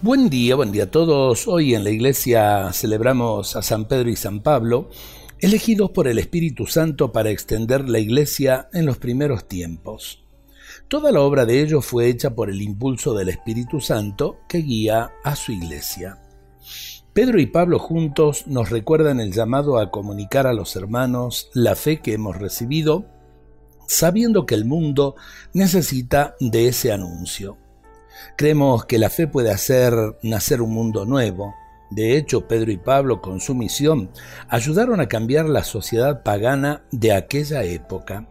Buen día, buen día a todos. Hoy en la iglesia celebramos a San Pedro y San Pablo, elegidos por el Espíritu Santo para extender la iglesia en los primeros tiempos. Toda la obra de ellos fue hecha por el impulso del Espíritu Santo que guía a su iglesia. Pedro y Pablo juntos nos recuerdan el llamado a comunicar a los hermanos la fe que hemos recibido, sabiendo que el mundo necesita de ese anuncio. Creemos que la fe puede hacer nacer un mundo nuevo. De hecho, Pedro y Pablo, con su misión, ayudaron a cambiar la sociedad pagana de aquella época.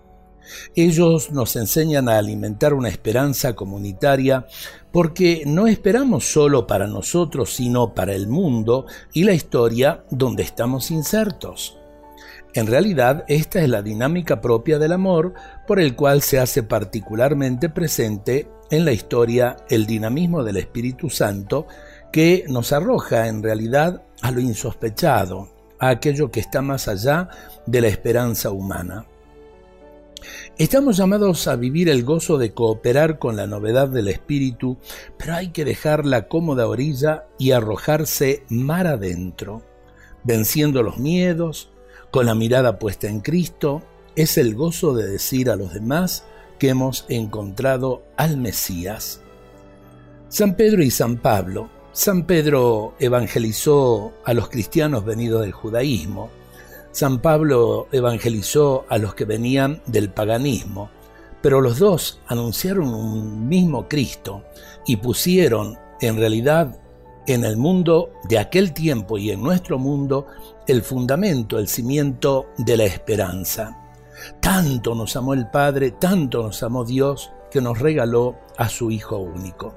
Ellos nos enseñan a alimentar una esperanza comunitaria porque no esperamos solo para nosotros, sino para el mundo y la historia donde estamos insertos. En realidad, esta es la dinámica propia del amor por el cual se hace particularmente presente en la historia el dinamismo del Espíritu Santo que nos arroja en realidad a lo insospechado, a aquello que está más allá de la esperanza humana. Estamos llamados a vivir el gozo de cooperar con la novedad del Espíritu, pero hay que dejar la cómoda orilla y arrojarse mar adentro, venciendo los miedos, con la mirada puesta en Cristo, es el gozo de decir a los demás que hemos encontrado al Mesías. San Pedro y San Pablo. San Pedro evangelizó a los cristianos venidos del judaísmo. San Pablo evangelizó a los que venían del paganismo. Pero los dos anunciaron un mismo Cristo y pusieron en realidad en el mundo de aquel tiempo y en nuestro mundo el fundamento, el cimiento de la esperanza. Tanto nos amó el Padre, tanto nos amó Dios, que nos regaló a su Hijo único.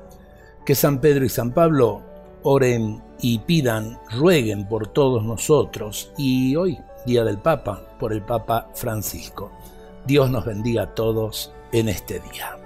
Que San Pedro y San Pablo oren y pidan, rueguen por todos nosotros y hoy, Día del Papa, por el Papa Francisco. Dios nos bendiga a todos en este día.